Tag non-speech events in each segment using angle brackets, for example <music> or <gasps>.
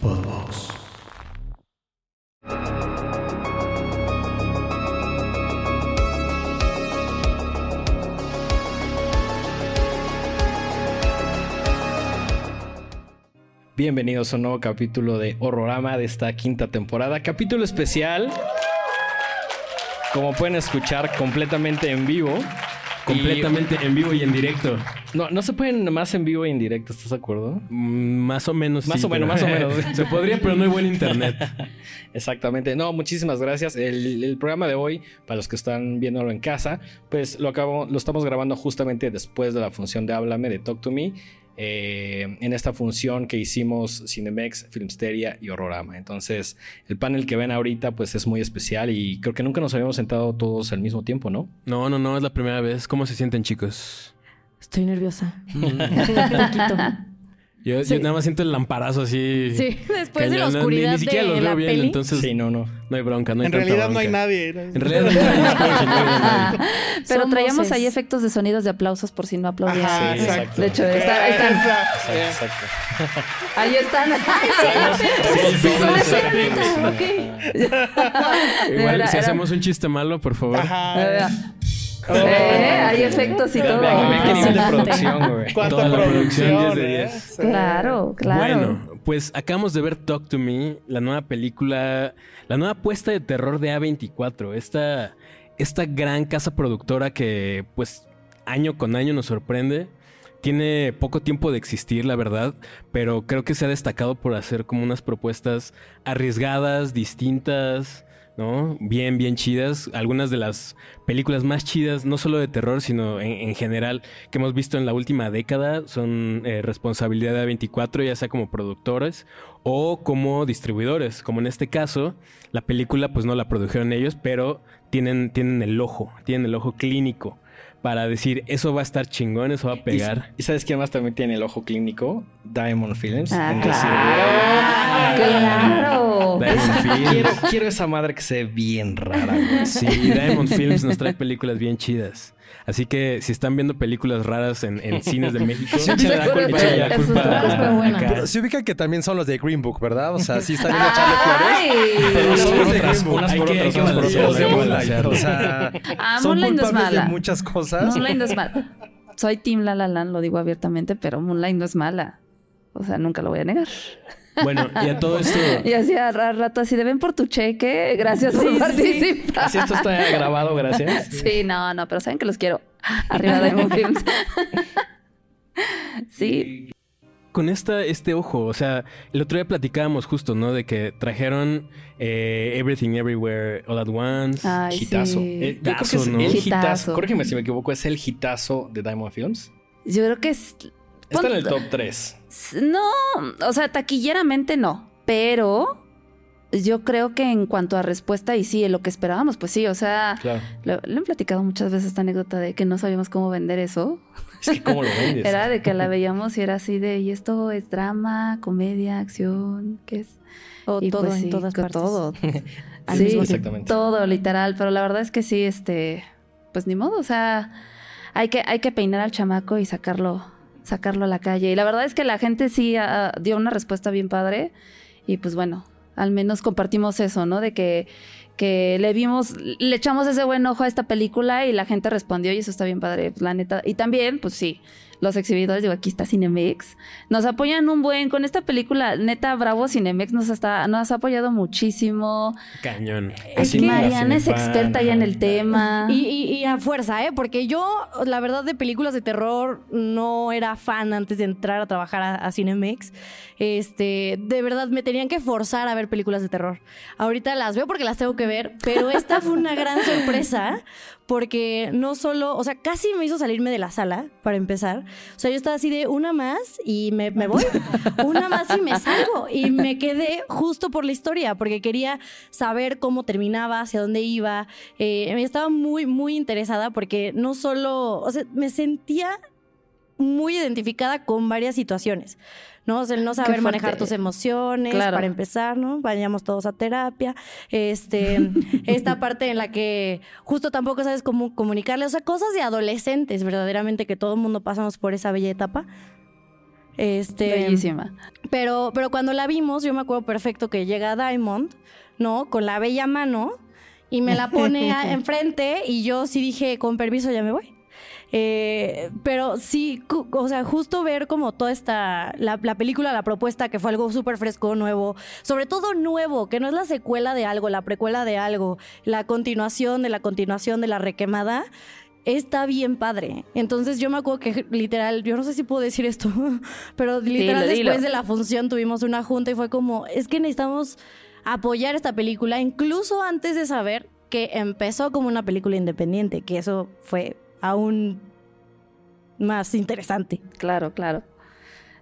Podbox. Bienvenidos a un nuevo capítulo de Horrorama de esta quinta temporada. Capítulo especial. Como pueden escuchar, completamente en vivo. Completamente en vivo y en directo. No, no se pueden más en vivo y en directo, ¿estás de acuerdo? Mm, Más o menos. Más sí, o menos, más o <laughs> menos. se podría, pero no hay buen internet. <laughs> Exactamente. No, muchísimas gracias. El, el programa de hoy, para los que están viéndolo en casa, pues lo, acabo, lo estamos grabando justamente después de la función de Háblame, de Talk to Me. eh, en esta función que hicimos Cinemex, Filmsteria y Horrorama. Entonces, el panel que ven ahorita, pues es muy especial y creo que nunca nos habíamos sentado todos al mismo tiempo, ¿no? No, no, no, es la primera vez. ¿Cómo se sienten, chicos? Estoy nerviosa. <laughs> Un poquito. Yo, Sí. yo nada más siento el lamparazo así. Sí, después de la no, oscuridad ni, ni siquiera de los la veo bien, peli. entonces Sí, no, no. no hay bronca, no hay En realidad no hay nadie. ¿no? En realidad no hay nadie. Pero Son traíamos voces. ahí efectos de sonidos de aplausos por si no aplaudían. Ajá, Sí, exacto. De hecho, está- ahí están. Exacto, exacto. Ahí están. Igual, si hacemos un chiste malo, por favor. Ajá. Eh, hay efectos y todo. Qué nivel de producción, güey. ¿Cuánta Toda la producción, producción, 10 de eh? 10. Sí. Claro, claro. Bueno, pues acabamos de ver Talk to Me, la nueva película, la nueva apuesta de terror de A24, esta, esta gran casa productora que pues año con año nos sorprende. Tiene poco tiempo de existir, la verdad, pero creo que se ha destacado por hacer como unas propuestas arriesgadas, distintas, ¿no? Bien, bien chidas. Algunas de las películas más chidas, no solo de terror, sino en, en general, que hemos visto en la última década, son eh, responsabilidad de A24, ya sea como productores o como distribuidores. Como en este caso, la película pues no la produjeron ellos, pero tienen, tienen el ojo, tienen el ojo clínico para decir, eso va a estar chingón, eso va a pegar. ¿Y, y sabes quién más también tiene el ojo clínico? Diamond Films. Ah, claro. <laughs> Diamond Films. Quiero, quiero esa madre que se ve bien rara, güey. Sí, Diamond Films nos trae películas bien chidas. Así que si están viendo películas raras en, en cines de México, se ubican que también son los de Green Book, ¿verdad? O sea, sí están echarle flores. Pero Son los de Green Book. Hay que- hay. O sea, Ah, son culpables de muchas cosas. Moonlight no es mala. Soy Team La La Land, lo digo abiertamente, pero Moonlight no es mala. O sea, nunca lo voy a negar. Bueno, y a todo esto, Y así a ra- rato así de ven por tu cheque, gracias por participar. Así esto está grabado, gracias. <laughs> Sí, no, no, pero saben que los quiero. Arriba de Diamond Films. <laughs> sí, con esta, este ojo, o sea, el otro día platicábamos justo, ¿no? De que trajeron eh, Everything Everywhere All at Once. Ay, Hitazo. sí. Yo creo que es Hitazo, ¿no? el Hitazo. hitazo. Corrígeme si me equivoco, es el hitazo de Diamond Films. Yo creo que es. Está en el top 3. No, o sea, taquilleramente no, pero yo creo que en cuanto a respuesta y sí, en lo que esperábamos, pues sí, o sea, Claro. lo, lo he platicado muchas veces esta anécdota de que no sabíamos cómo vender eso. Es que cómo lo vendes. Era de que la veíamos y era así de, ¿y esto es drama, comedia, acción? ¿Qué es? O Y todo pues en sí, todas partes. Todo. <laughs> Sí, mismo. Exactamente. todo, literal. Pero la verdad es que sí, este, pues ni modo, o sea, hay que, hay que peinar al chamaco y sacarlo, sacarlo a la calle. Y la verdad es que la gente sí ah, dio una respuesta bien padre. Y pues bueno, al menos compartimos eso, ¿no? De que, que le vimos, le echamos ese buen ojo a esta película y la gente respondió y eso está bien padre, la neta. Y también, pues sí, los exhibidores, digo, aquí está Cinemex, nos apoyan un buen, con esta película, neta, bravo, Cinemex nos, está, nos ha apoyado muchísimo. Cañón. Es que Mariana es experta ya en el tema. Y, y- y a fuerza, ¿eh? Porque yo, la verdad, de películas de terror no era fan antes de entrar a trabajar a, a Cinemex. Este, de verdad, me tenían que forzar a ver películas de terror. Ahorita las veo porque las tengo que ver, pero esta fue una gran sorpresa porque no solo, o sea, casi me hizo salirme de la sala, para empezar. O sea, yo estaba así de una más y me, me voy, <laughs> una más y me salgo. Y me quedé justo por la historia, porque quería saber cómo terminaba, hacia dónde iba. Eh, estaba muy, muy interesada porque no solo, o sea, me sentía muy identificada con varias situaciones. ¿No? O sea, el no saber manejar tus emociones, Claro. para empezar, ¿no? Vayamos todos a terapia. Este, <laughs> esta parte en la que justo tampoco sabes cómo comunicarle, o sea, cosas de adolescentes, verdaderamente, que todo el mundo pasamos por esa bella etapa. Este, Bellísima. Pero, pero cuando la vimos, yo me acuerdo perfecto que llega Diamond, ¿no? Con la bella mano y me la pone <laughs> enfrente y yo sí dije, con permiso ya me voy. Eh, pero sí, o sea, justo ver como toda esta, la, la película, la propuesta, que fue algo súper fresco, nuevo, sobre todo nuevo, que no es la secuela de algo, la precuela de algo, la continuación de la continuación de la requemada, está bien padre. Entonces yo me acuerdo que literal, yo no sé si puedo decir esto, <laughs> pero literal Dilo, dilo. después de la función tuvimos una junta y fue como, es que necesitamos apoyar esta película, incluso antes de saber que empezó como una película independiente, que eso fue aún más interesante. Claro, claro.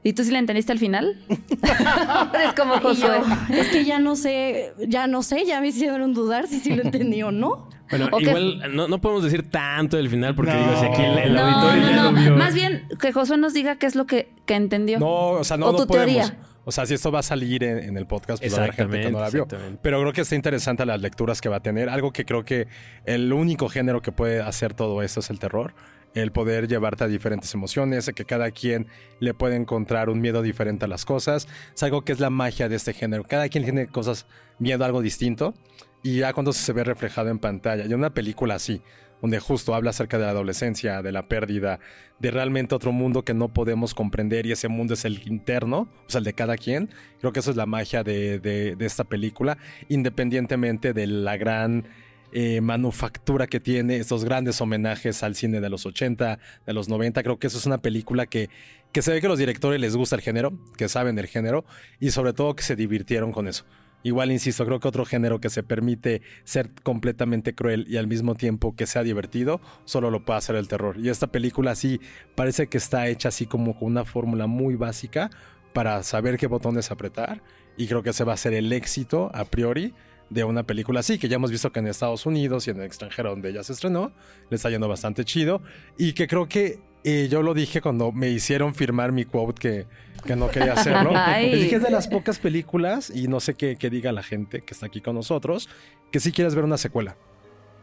¿Y tú sí la entendiste al final? <laughs> es como <laughs> Josué. yo, es que ya no sé, ya no sé, ya me hicieron dudar si sí lo entendí o no. Bueno, igual no, no podemos decir tanto del final porque No. digo, si aquí el, el No, auditorio ya no, lo no. vio. Más bien que Josué nos diga qué es lo que, que entendió. No, o sea, no O tu podemos. O sea, si esto va a salir en, en el podcast, pues haber gente que no la vio. Pero creo que está interesante las lecturas que va a tener. Algo que creo que el único género que puede hacer todo esto es el terror. El poder llevarte a diferentes emociones, que cada quien le puede encontrar un miedo diferente a las cosas. Es algo que es la magia de este género. Cada quien tiene cosas, miedo a algo distinto. Y ya cuando se ve reflejado en pantalla. Y una película así, donde justo habla acerca de la adolescencia, de la pérdida, de realmente otro mundo que no podemos comprender y ese mundo es el interno, o sea, el de cada quien. Creo que eso es la magia de, de- de esta película, independientemente de la gran eh, manufactura que tiene, estos grandes homenajes al cine de los 80, de los 90. Creo que eso es una película que, que se ve que a los directores les gusta el género, que saben del género y sobre todo que se divirtieron con eso. Igual, insisto, creo que otro género que se permite ser completamente cruel y al mismo tiempo que sea divertido, solo lo puede hacer el terror. Y esta película sí parece que está hecha así como con una fórmula muy básica para saber qué botones apretar. Y creo que ese va a ser el éxito a priori de una película así, que ya hemos visto que en Estados Unidos y en el extranjero donde ella se estrenó, le está yendo bastante chido. Y que creo que eh, yo lo dije cuando me hicieron firmar mi quote que, que no quería hacerlo. <laughs> Les dije es de las pocas películas, y no sé qué, qué diga la gente que está aquí con nosotros, que sí quieres ver una secuela.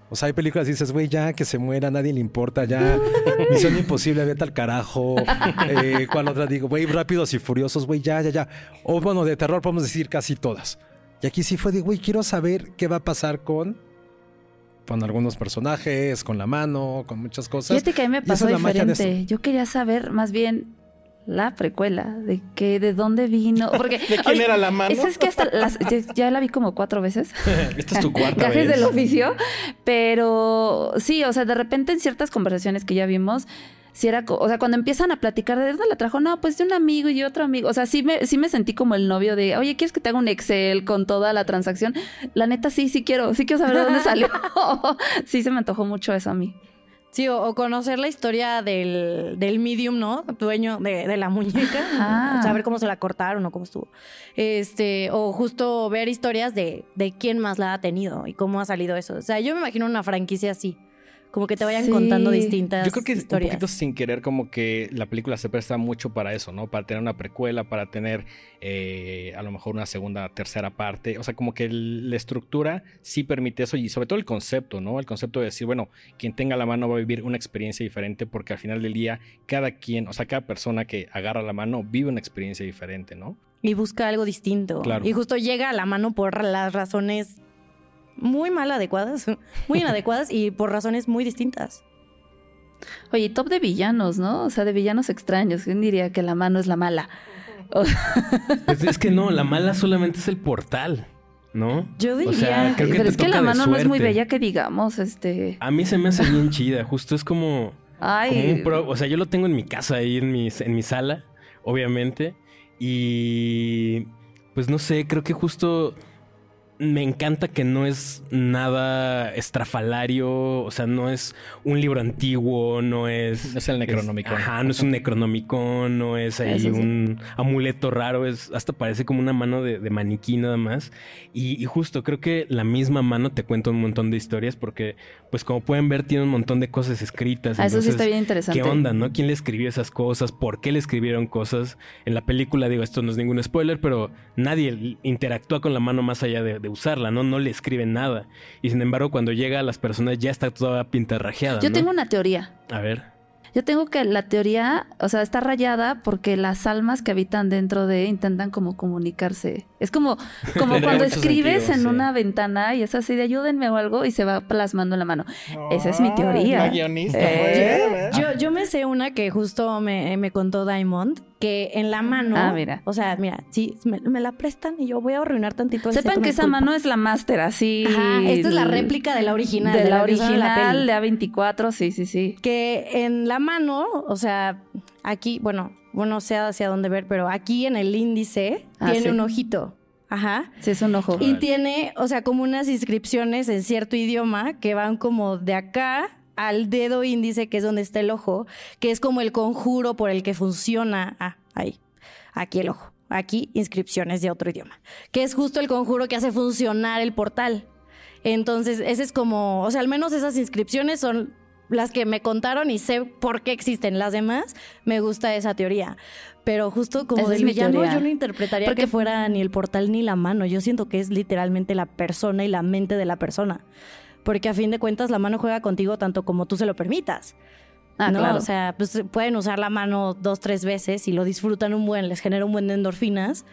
O sea, hay películas que dices, güey, ya que se muera, nadie le importa, ya. <laughs> Misión imposible, vete al carajo. Eh, ¿Cuál otra digo? Güey, rápidos y furiosos, güey, ya, ya, ya. O bueno, de terror podemos decir casi todas. Y aquí sí fue de, güey, quiero saber qué va a pasar con. Con algunos personajes, con la mano, con muchas cosas. Fíjate que a mí me pasó es diferente. Yo quería saber más bien la precuela, de que, de dónde vino. Porque, <laughs> ¿De quién oye, era la mano? esa es que hasta las- ya, ya la vi como cuatro veces. <laughs> Esta es tu cuarta <laughs> Gajes vez. del oficio. Pero sí, o sea, de repente en ciertas conversaciones que ya vimos, si era, o sea, cuando empiezan a platicar de dónde la trajo, no, pues de un amigo y otro amigo. O sea, sí me, sí me sentí como el novio de, oye, ¿quieres que te haga un Excel con toda la transacción? La neta, sí, sí quiero, sí quiero saber de dónde salió. <laughs> sí, se me antojó mucho eso a mí. Sí, o, o conocer la historia del, del medium, ¿no? Dueño de, de la muñeca. Ah. Saber cómo se la cortaron o cómo estuvo. Este, o justo ver historias de, de quién más la ha tenido y cómo ha salido eso. O sea, yo me imagino una franquicia así. Como que te vayan Sí. contando distintas Yo creo que historias. un poquito sin querer como que la película se presta mucho para eso, ¿no? Para tener una precuela, para tener eh, a lo mejor una segunda, tercera parte. O sea, como que el- la estructura sí permite eso y sobre todo el concepto, ¿no? El concepto de decir, bueno, quien tenga la mano va a vivir una experiencia diferente porque al final del día cada quien, o sea, cada persona que agarra la mano vive una experiencia diferente, ¿no? Y busca algo distinto. Claro. Y justo llega a la mano por las razones muy mal adecuadas, <laughs> muy inadecuadas y por razones muy distintas. Oye, top de villanos, ¿no? O sea, de villanos extraños. ¿Quién diría que la mano es la mala? Pues es que no, la <laughs> mala solamente es el portal, ¿no? Yo diría. O sea, creo que Pero te es que la mano no es muy bella que digamos, este. A mí se me hace bien chida, justo es como... como Ay. un pro- o sea, yo lo tengo en mi casa ahí en mi, en mi sala, obviamente. Y pues no sé, creo que justo me encanta que no es nada estrafalario, o sea, no es un libro antiguo, no es... No es el Necronomicon. ajá, no es un Necronomicon, no es ahí Eso sí. un amuleto raro, es hasta parece como una mano de, de maniquí nada más. Y, y justo creo que la misma mano te cuenta un montón de historias porque, pues como pueden ver, tiene un montón de cosas escritas. Ah, eso sí está bien interesante. ¿Qué onda, no? ¿Quién le escribió esas cosas? ¿Por qué le escribieron cosas? En la película, digo, esto no es ningún spoiler, pero nadie interactúa con la mano más allá de, de usarla, ¿no? No le escriben nada. Y sin embargo, cuando llega a las personas ya está toda pintarrajeada, Yo ¿no? tengo una teoría. A ver. Yo tengo que la teoría, o sea, está rayada porque las almas que habitan dentro de intentan como comunicarse. Es como, como <laughs> cuando escribes sentido, en sí. una ventana y es así de ayúdenme o algo y se va plasmando en la mano. Esa es mi teoría. La guionista, Eh, ¿eh? Yo, yo me sé una que justo me, me contó Diamond, que en la mano, Ah, mira. o sea, mira, si me, me la prestan y yo voy a arruinar tantito el Sepan que esa mano es la máster, así. Ajá, esta es la réplica de la original. De la original, peli. de A24, sí, sí, sí. que en la mano, o sea, aquí, bueno, bueno, no sé hacia dónde ver, pero aquí en el índice Ah, tiene sí. un ojito. Ajá. Sí, es un ojo. Y tiene, o sea, como unas inscripciones en cierto idioma que van como de acá al dedo índice, que es donde está el ojo, que es como el conjuro por el que funciona. Ah, ahí. Aquí el ojo. Aquí inscripciones de otro idioma. Que es justo el conjuro que hace funcionar el portal. Entonces, ese es como, o sea, al menos esas inscripciones son las que me contaron y sé por qué existen. Las demás, me gusta esa teoría. Pero justo como mi villano, yo no interpretaría Porque- que fuera ni el portal ni la mano. Yo siento que es literalmente la persona y la mente de la persona. Porque a fin de cuentas la mano juega contigo tanto como tú se lo permitas. Ah, ¿no? claro. O sea, pues pueden usar la mano dos, tres veces y lo disfrutan un buen, les genera un buen de endorfinas.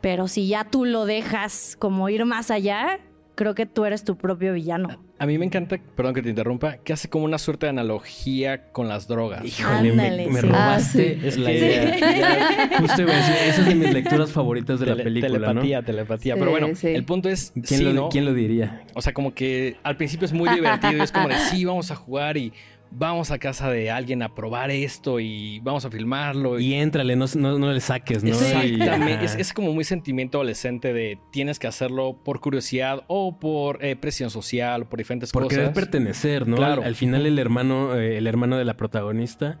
Pero si ya tú lo dejas como ir más allá, creo que tú eres tu propio villano. A mí me encanta, perdón que te interrumpa, que hace como una suerte de analogía con las drogas. Híjole, me, Ándale, me sí. robaste Ah, sí. Es la idea. Justo iba a decir, esa es de mis lecturas favoritas de la película, telepatía, telepatía. Sí, Pero bueno, sí. el punto es, ¿no? sí, ¿Quién, lo, ¿no? quién lo diría? O sea, como que al principio es muy divertido y es como de, sí, vamos a jugar y vamos a casa de alguien a probar esto y vamos a filmarlo. Y éntrale, no, no, no le saques, ¿no? Y- Exactamente. Es, es como muy sentimiento adolescente de tienes que hacerlo por curiosidad o por eh, presión social o por diferentes Por querer cosas. pertenecer, ¿no? Claro. Al, al final el hermano, eh, el hermano de la protagonista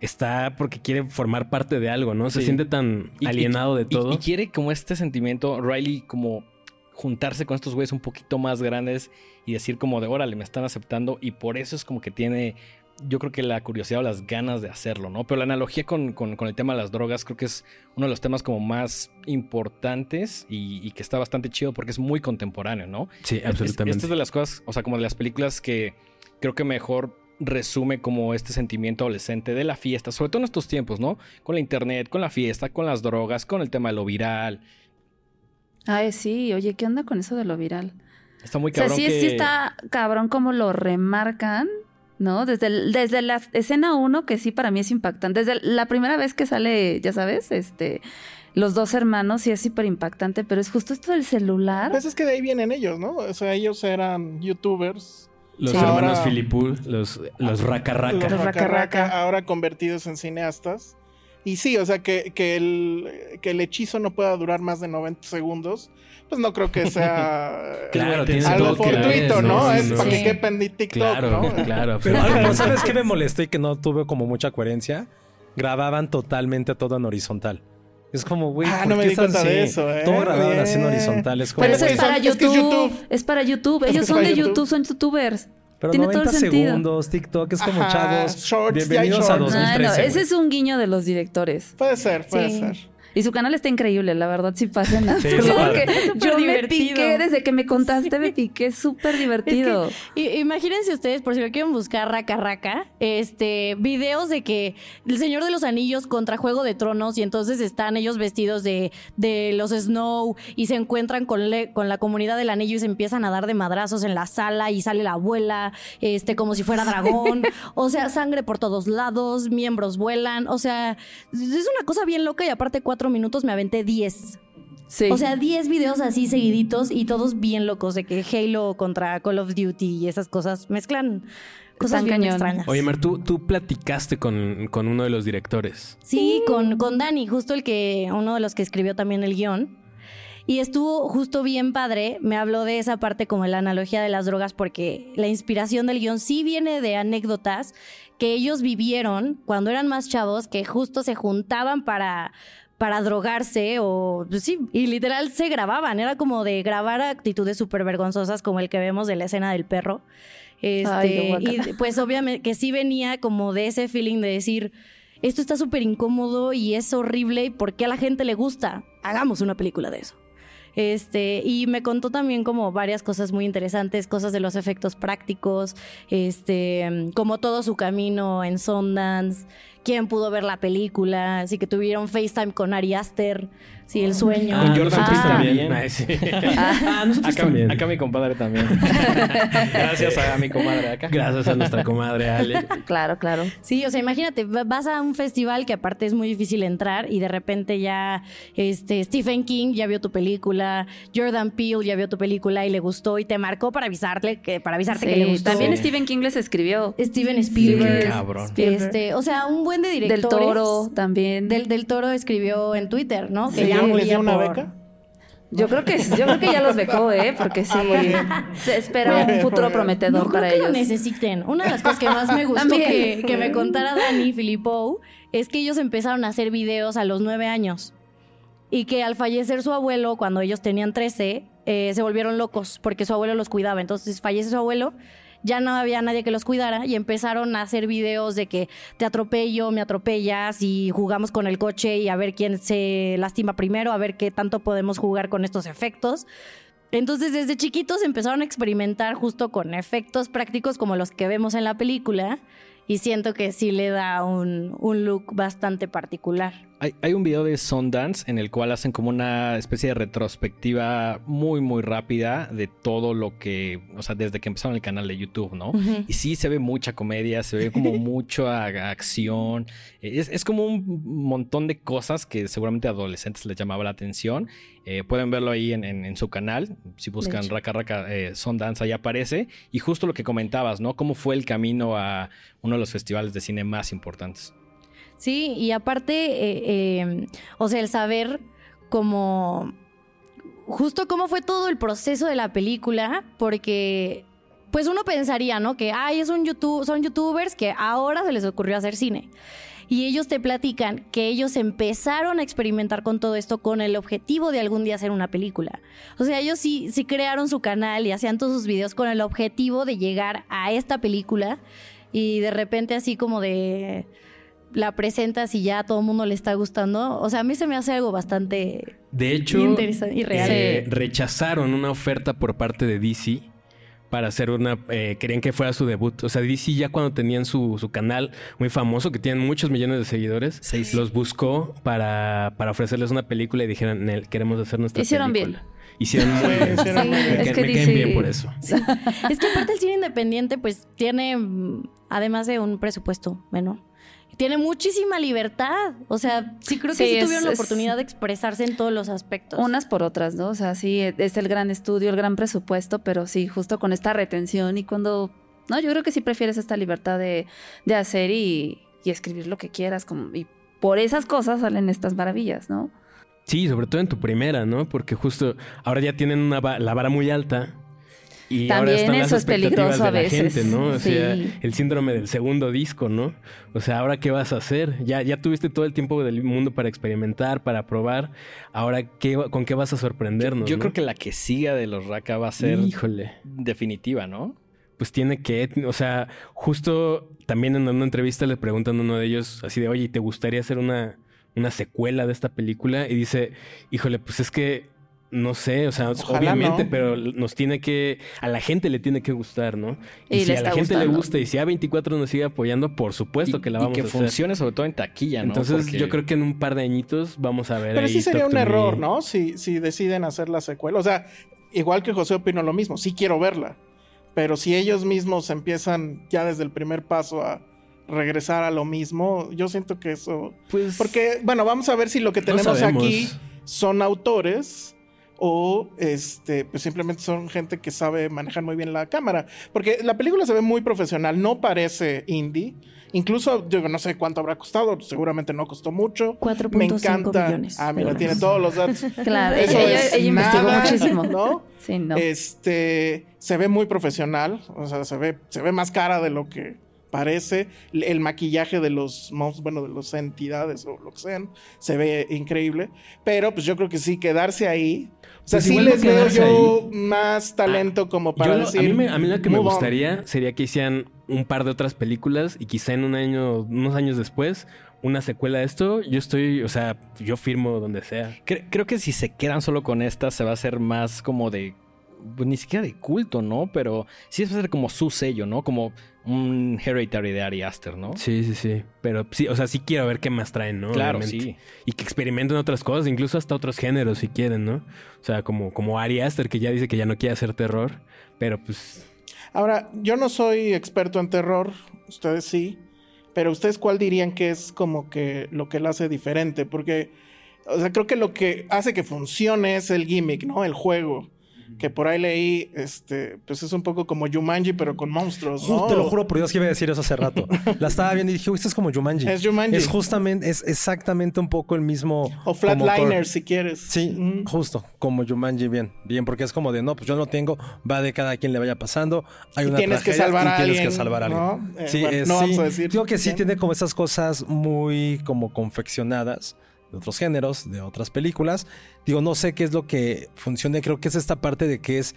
está porque quiere formar parte de algo, ¿no? Se Sí. siente tan Y- y- alienado de y- todo. Y, quiere como este sentimiento, Riley, como juntarse con estos güeyes un poquito más grandes y decir como de, órale, me están aceptando y por eso es como que tiene, yo creo que la curiosidad o las ganas de hacerlo, ¿no? Pero la analogía con, con- con el tema de las drogas creo que es uno de los temas como más importantes y, y que está bastante chido porque es muy contemporáneo, ¿no? sí, Es- absolutamente. Esta es de las cosas, o sea, como de las películas que creo que mejor resume como este sentimiento adolescente de la fiesta, sobre todo en estos tiempos, ¿no? Con la internet, con la fiesta, con las drogas, con el tema de lo viral. Ay, sí, oye, ¿qué onda con eso de lo viral? Está muy O sea, cabrón sí, que... sí está cabrón como lo remarcan, ¿no? Desde, el- desde la escena 1, que sí para mí es impactante. Desde la primera vez que sale, ya sabes, este, los dos hermanos, sí es súper impactante, pero es justo esto del celular. Pues es que de ahí vienen ellos, ¿no? O sea, ellos eran youtubers. Los Sí. hermanos Filipul, los, los. Los Los raca, raca, raca, raca. ahora convertidos en cineastas. Y sí, o sea, que, que, el, que el hechizo no pueda durar más de 90 segundos, pues no creo que sea <laughs> Claro, eh, tiene algo fortuito, ¿no? ¿no? Es Sí, para sí. que quepa en TikTok, Claro, ¿no? <laughs> claro. Pero, pero <laughs> ¿sabes qué me molestó y que no tuve como mucha coherencia? Grababan totalmente todo en horizontal. Es como, güey, Ah, ¿por no me di cuenta así? de eso, ¿eh? Todo grababan así en horizontal. Es como, Pero eso es es para son- es que es YouTube. YouTube. Es para YouTube. Es que Ellos es son de YouTube. YouTube, son youtubers. Pero tiene todo el 90 sentido. segundos, TikTok, es como Ajá, chavos. shorts, ya hay bienvenidos a shorts. 2013. Ay, no, ese es un guiño de los directores. Puede ser, puede Sí. ser. Y su canal está increíble, la verdad, sí pasen. Sí, <laughs> yo me piqué, desde que me contaste, me piqué, súper divertido. Imagínense ustedes, por si lo quieren buscar raca raca, este, videos de que el Señor de los Anillos contra Juego de Tronos y entonces están ellos vestidos de, de los Snow y se encuentran con, le- con la comunidad del anillo y se empiezan a dar de madrazos en la sala y sale la abuela, este, como si fuera dragón, <laughs> o sea, sangre por todos lados, miembros vuelan, o sea, es una cosa bien loca y aparte cuatro minutos me aventé diez. Sí. O sea, 10 videos así seguiditos y todos bien locos de que Halo contra Call of Duty y esas cosas mezclan cosas bien cañón. extrañas. Oye, Mar, tú, tú platicaste con, con uno de los directores. Sí, con, con Dani, justo el que, uno de los que escribió también el guion. Y estuvo justo bien padre, me habló de esa parte como la analogía de las drogas, porque la inspiración del guion sí viene de anécdotas que ellos vivieron cuando eran más chavos, que justo se juntaban para, para drogarse o pues sí, y literal se grababan, era como de grabar actitudes súper vergonzosas como el que vemos de la escena del perro. Este, Ay, y pues obviamente que sí venía como de ese feeling de decir, esto está súper incómodo y es horrible y ¿por qué a la gente le gusta? Hagamos una película de eso. Este, y me contó también como varias cosas muy interesantes, cosas de los efectos prácticos, este, como todo su camino en Sundance, quién pudo ver la película, así que tuvieron FaceTime con Ari Aster, sí, el sueño. Con Jordan Ah, también. Ay, sí. Ah, Ah, nosotros Acá, también. acá mi compadre también. <laughs> Gracias a mi comadre acá. Gracias a nuestra comadre Ale. claro, claro. Sí, o sea, imagínate, va- vas a un festival que aparte es muy difícil entrar y de repente ya este Stephen King ya vio tu película, Jordan Peele ya vio tu película y le gustó y te marcó para avisarle que para avisarte que le Sí, gustó. también Sí. Stephen King les escribió. Steven Spielberg. Sí, cabrón. Este, o sea, un buen de directores. Del Toro también. Del, del Toro escribió en Twitter, ¿no? ¿Les dio- ¿Les dio una por- beca? Yo creo que yo creo que ya los becó, ¿eh? Porque sí se espera un futuro No prometedor creo para que lo ellos. necesiten. Una de las cosas que más me gustó que, que me contara Dani Filipou es que ellos empezaron a hacer videos a los nueve años y que al fallecer su abuelo, cuando ellos tenían 13, eh, se volvieron locos porque su abuelo los cuidaba. Entonces fallece su abuelo, ya no había nadie que los cuidara y empezaron a hacer videos de que te atropello, me atropellas y jugamos con el coche y a ver quién se lastima primero, a ver qué tanto podemos jugar con estos efectos. Entonces, desde chiquitos empezaron a experimentar justo con efectos prácticos como los que vemos en la película. Y siento que sí le da un, un look bastante particular. Hay, hay un video de Sundance en el cual hacen como una especie de retrospectiva muy, muy rápida de todo lo que, o sea, desde que empezaron el canal de YouTube, ¿no? Y sí se ve mucha comedia, se ve como <laughs> mucha acción. Es, es como un montón de cosas que seguramente a adolescentes les llamaba la atención. Eh, pueden verlo ahí en, en- en su canal. Si buscan. Raka Raka eh, Sundance, ahí aparece. Y justo lo que comentabas, ¿no? Cómo fue el camino a uno de los festivales de cine más importantes. Sí, y aparte, eh, eh, o sea, el saber cómo, justo cómo fue todo el proceso de la película, porque pues uno pensaría, ¿no? Que, ay, es un YouTube, son youtubers que ahora se les ocurrió hacer cine. Y ellos te platican que ellos empezaron a experimentar con todo esto con el objetivo de algún día hacer una película. O sea, ellos sí, sí crearon su canal y hacían todos sus videos con el objetivo de llegar a esta película. Y de repente así como de la presentas y ya a todo el mundo le está gustando. O sea, a mí se me hace algo bastante... De hecho, Interesante y real. eh, rechazaron una oferta por parte de DC para hacer una... eh, querían que fuera su debut. O sea, DC ya cuando tenían su, su canal muy famoso, que tienen muchos millones de seguidores, Seis. los buscó para, para ofrecerles una película y dijeron, "Nel, queremos hacer nuestra Hicieron película. Hicieron muy bien. hicieron muy bien. ca- Es que me caen bien por eso. <laughs> Es que aparte el cine independiente pues tiene, mm, además de un presupuesto menor, tiene muchísima libertad. O sea, sí creo que Sí, sí, es- tuvieron la oportunidad de expresarse en todos los aspectos. Unas por otras, ¿no? O sea, sí, es el gran estudio, el gran presupuesto, pero sí, justo con esta retención y cuando... No, yo creo que sí prefieres esta libertad de, de hacer y, y escribir lo que quieras. Como, y por esas cosas salen estas maravillas, ¿no? Sí, sobre todo en tu primera, ¿no? Porque justo ahora ya tienen una la vara muy alta. Y ahora También están las eso es expectativas peligroso de a la veces. gente, ¿no? O Sí. sea, el síndrome del segundo disco, ¿no? O sea, ahora qué vas a hacer? Ya, ya tuviste todo el tiempo del mundo para experimentar, para probar. Ahora, ¿qué, ¿con qué vas a sorprendernos? Yo no? creo que la que siga de los Raka va a ser Híjole. definitiva, ¿no? Pues tiene que, o sea, justo también en una entrevista le preguntan a uno de ellos así de, oye, ¿te gustaría hacer una, una secuela de esta película? Y dice, híjole, pues es que no sé, o sea, Ojalá obviamente, no. pero nos tiene que, a la gente le tiene que gustar, ¿no? Y, Y si a la gente le gusta y si A24 nos sigue apoyando, por supuesto que la Y- vamos y que a hacer. funcione sobre todo en taquilla, ¿no? Entonces Porque- yo creo que en un par de añitos vamos a ver Pero ahí sí sería Talk un error, Me. ¿no? Si, si deciden hacer la secuela. O sea, igual que José opino lo mismo. Sí quiero verla. Pero si ellos mismos empiezan ya desde el primer paso a regresar a lo mismo, yo siento que eso... Pues Porque, bueno, vamos a ver si lo que tenemos aquí son autores o este pues simplemente son gente que sabe manejar muy bien la cámara. Porque la película se ve muy profesional no parece indie. Incluso yo no sé cuánto habrá costado seguramente no costó mucho. 4.5 me encanta. millones. Ah mira tiene todos los datos. <laughs> Claro, Eso ella, es ella investigó nada, muchísimo. no Sí, no. este se ve muy profesional, o sea, se ve, se ve más cara de lo que parece. El maquillaje de los monstruos, bueno, de las entidades o lo que sean, se ve increíble. Pero pues yo creo que sí, quedarse ahí. O sea, Pues sí les veo yo más talento como para lo- decir. a, mí me, a mí lo que me gustaría sería que hicieran un par de otras películas y quizá en un año, unos años después, una secuela de esto, yo estoy, o sea, yo firmo donde sea. Cre- creo que si se quedan solo con esta, se va a hacer más como de. Pues, ni siquiera de culto, ¿no? Pero sí va a ser como su sello, ¿no? Como un Hereditary de Ari Aster, ¿no? Sí, sí, sí. Pero sí, o sea, sí quiero ver qué más traen, ¿no? Claro, Obviamente. sí. Y que experimenten otras cosas, incluso hasta otros géneros si quieren, ¿no? O sea, como, como Ari Aster, que ya dice que ya no quiere hacer terror, pero pues Ahora, yo no soy experto en terror, ustedes sí, pero ustedes cuál dirían que es como que lo que la hace diferente, porque, o sea, creo que lo que hace que funcione es el gimmick, ¿no? El juego. Que por ahí leí, este, pues es un poco como Jumanji, pero con monstruos, ¿no? Te lo juro por Dios que iba a decir eso hace rato. La estaba viendo y dije, "Uy, esto es como Jumanji. Es Jumanji. Es justamente, es exactamente un poco el mismo. O cor- si quieres. Sí, justo, como Jumanji, bien. Bien, porque es como de, no, pues yo no tengo, va de cada quien le vaya pasando. Hay Y una tienes que salvar y a tienes alguien, que salvar a alguien. ¿no? Eh, sí, bueno, eh, no sí. vamos a decir Digo que sí tiene como esas cosas muy como confeccionadas de otros géneros, de otras películas. Digo, no sé qué es lo que funciona. Creo que es esta parte de que es,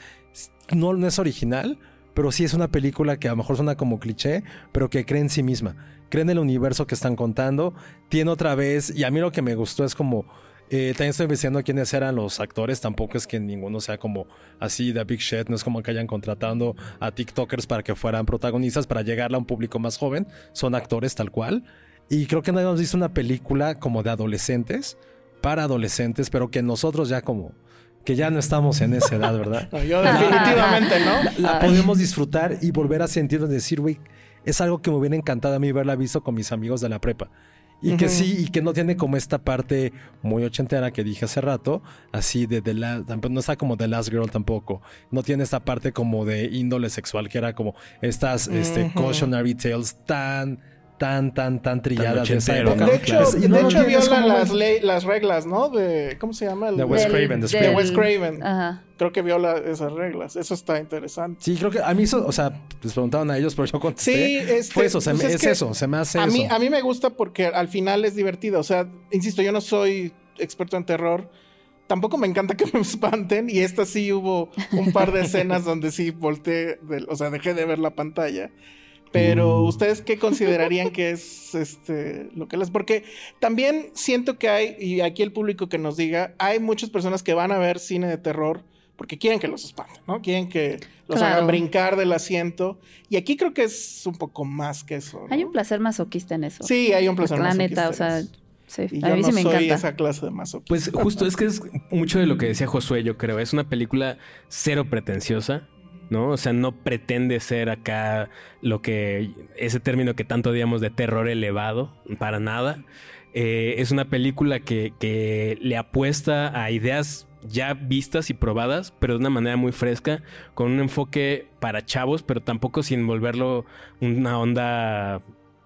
no, no es original, pero sí es una película que a lo mejor suena como cliché, pero que cree en sí misma. Cree en el universo que están contando. Tiene otra vez, y a mí lo que me gustó es como eh, también estoy investigando quiénes eran los actores. Tampoco es que ninguno sea como así de Big Shit. No es como que hayan contratando a TikTokers para que fueran protagonistas para llegarle a un público más joven. Son actores tal cual. Y creo que no hemos visto una película como de adolescentes, para adolescentes, pero que nosotros ya como que ya no estamos en esa edad, ¿verdad? No, <laughs> yo definitivamente no. La podemos disfrutar y volver a sentirnos decir, güey, es algo que me hubiera encantado a mí verla visto con mis amigos de la prepa. Y que sí, y que no tiene como esta parte muy ochentera que dije hace rato, así de, de la, tampoco- no está como The Last Girl tampoco. No tiene esta parte como de índole sexual, que era como estas este, cautionary tales tan, tan, tan, tan trilladas de esa. De hecho, Claro. De no lo hecho viola las, el- ley- las reglas, ¿no? De, ¿Cómo se llama? El- De Wes Craven, de De Wes Craven. Ajá. Creo que viola esas reglas. Eso está interesante. Sí, creo que a mí eso, o sea, les preguntaban a ellos, pero yo contesté. Sí, este, Fue eso, se pues me- es es, que eso, se me hace A eso. mí, a mí me gusta porque al final es divertido. O sea, insisto, yo no soy experto en terror. Tampoco me encanta <laughs> que me espanten. Y esta sí hubo un par de escenas donde sí volteé, o sea, dejé de ver la pantalla. Pero Mm. ustedes qué considerarían que es <laughs> este lo que les porque también siento que hay y aquí el público que nos diga, hay muchas personas que van a ver cine de terror porque quieren que los espanten, ¿no? Quieren que los Claro. hagan brincar del asiento y aquí creo que es un poco más que eso. ¿no? Hay un placer masoquista en eso. Sí, hay un placer La neta, masoquista o sea, en eso. sí. Y A yo mí no sí me soy encanta. esa clase de masoquista. Pues justo es que es mucho de lo que decía Josué, yo creo. Es una película cero pretenciosa, ¿no? O sea, no pretende ser acá lo que. ese término que tanto odiamos de terror elevado, para nada. Eh, es una película que, que le apuesta a ideas ya vistas y probadas, pero de una manera muy fresca, con un enfoque para chavos, pero tampoco sin volverlo una onda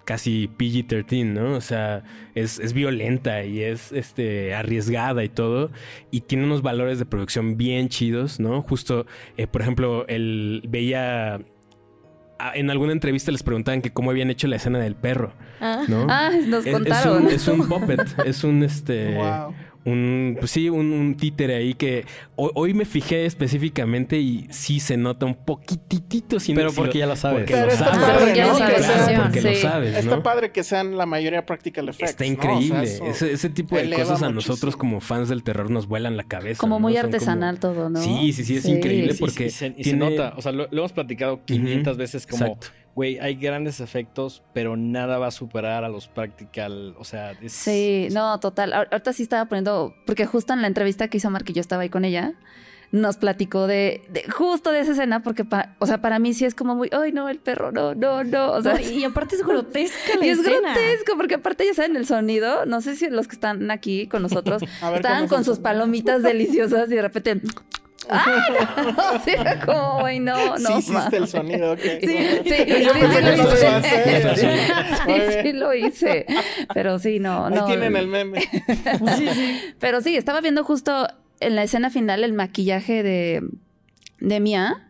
casi PG-13, ¿no? O sea, es, es violenta y es este, arriesgada y todo. Y tiene unos valores de producción bien chidos, ¿no? Justo, eh, por ejemplo, él veía... En alguna entrevista les preguntaban que cómo habían hecho la escena del perro, Ah. ¿no? Ah, nos Es- es, contaron. un, es un puppet, es un este <laughs> Wow. Un pues sí, un, un títere ahí que hoy, hoy me fijé específicamente y sí se nota un poquitito si no- Pero si porque lo- ya lo sabes. Porque lo está sabes, Está padre que sean la mayoría practical effects. Está ¿no? O increíble. sea, ese, ese tipo de cosas a muchísimo. nosotros como fans del terror nos vuelan la cabeza. Como ¿no? muy Son artesanal todo, ¿no? Sí, sí, sí, es increíble Sí, porque y se, y se tiene- nota, o sea, lo, lo hemos platicado 500 veces como, Exacto. Güey, hay grandes efectos, pero nada va a superar a los practical, o sea, es- Sí, no, total. Ahor- Ahorita sí estaba poniendo, porque justo en la entrevista que hizo Mar, que yo estaba ahí con ella, nos platicó de, de- justo de esa escena, porque, pa- o sea, para mí sí es como muy, ay, no, el perro, no, no, no. O sea, No, y aparte es grotesca <laughs> la y es escena. grotesco, porque aparte ya saben el sonido. No sé si los que están aquí con nosotros <laughs> ver, estaban ¿cómo es con sus palomitas deliciosas y de repente. ¡Ah, no! <laughs> Sí, era como, güey, no, Sí no. hiciste ma". el sonido, ok. Sí, sí, sí, Yo sí, pensé sí que lo hice. hacer. Sí, sí lo hice. Pero sí, no, Ahí no. tienen el meme. <laughs> Pero sí, estaba viendo justo en la escena final el maquillaje de, de Mia.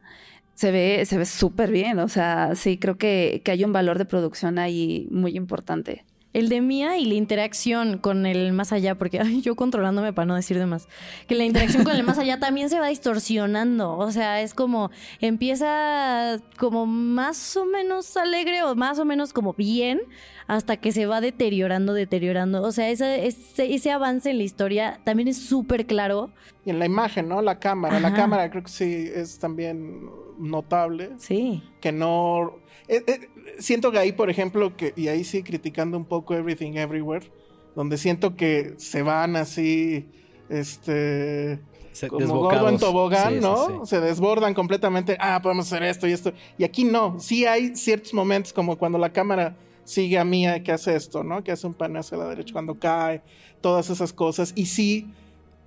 Se ve, se ve súper bien. O sea, sí, creo que, que hay un valor de producción ahí muy importante. El de Mía y la interacción con el más allá, porque <laughs> ay, yo controlándome para no decir de más, que la interacción con el más allá también se va distorsionando. O sea, es como empieza como más o menos alegre o más o menos como bien hasta que se va deteriorando, deteriorando. O sea, ese, ese, ese avance en la historia también es súper claro. Y en la imagen, ¿no? La cámara. La cámara creo que sí es también notable. Sí. que no... eh, eh, siento que ahí, por ejemplo, que, y ahí sí criticando un poco Everything Everywhere, donde siento que se van así, este... Se- Como gordo en tobogán, Sí, sí, ¿no? sí. Se desbordan completamente. Ah, podemos hacer esto y esto. Y aquí no. Sí hay ciertos momentos como cuando la cámara sigue a Mía que hace esto, ¿no? Que hace un pan hacia la derecha cuando cae. Todas esas cosas. Y sí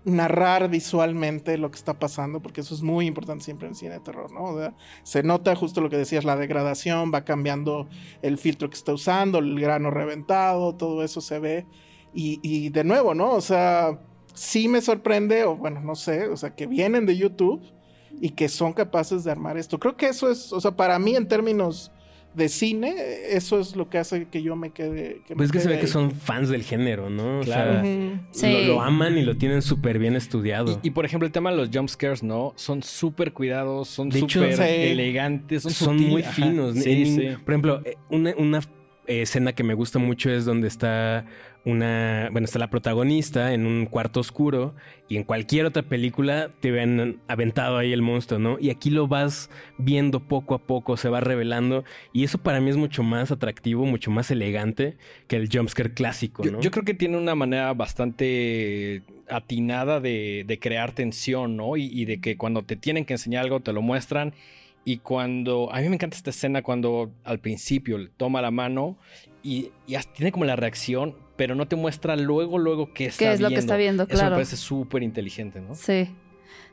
narrar visualmente lo que está pasando, porque eso es muy importante siempre en cine de terror, ¿no? O sea, se nota justo lo que decías, la degradación, va cambiando el filtro que está usando, el grano reventado, todo eso se ve. Y, y de nuevo, ¿no? O sea, sí me sorprende, o bueno, no sé, o sea, que vienen de YouTube y que son capaces de armar esto. Creo que eso es, o sea, para mí en términos de cine, eso es lo que hace que yo me quede... Que me Pues es que se ve que son fans del género, ¿no? O Claro. Sí. lo, lo aman y lo tienen súper bien estudiado. Y, y, por ejemplo, el tema de los jump scares, ¿no? Son súper cuidados, son súper sí. elegantes, son, son sutil- muy ajá. finos. Sí, En- sí. Por ejemplo, eh, una, una, eh, escena que me gusta mucho es donde está una, bueno, está la protagonista en un cuarto oscuro y en cualquier otra película te ven aventado ahí el monstruo, ¿no? Y aquí lo vas viendo poco a poco, se va revelando y eso para mí es mucho más atractivo, mucho más elegante que el jumpscare clásico, Yo, ¿no? yo creo que tiene una manera bastante atinada de, de crear tensión, ¿no? Y, y de que cuando te tienen que enseñar algo te lo muestran. Y cuando. A mí me encanta esta escena cuando al principio le toma la mano y, y hasta tiene como la reacción, pero no te muestra luego, luego qué está ¿Qué es viendo. lo que está viendo? Eso me Claro. parece súper inteligente, ¿no? Sí.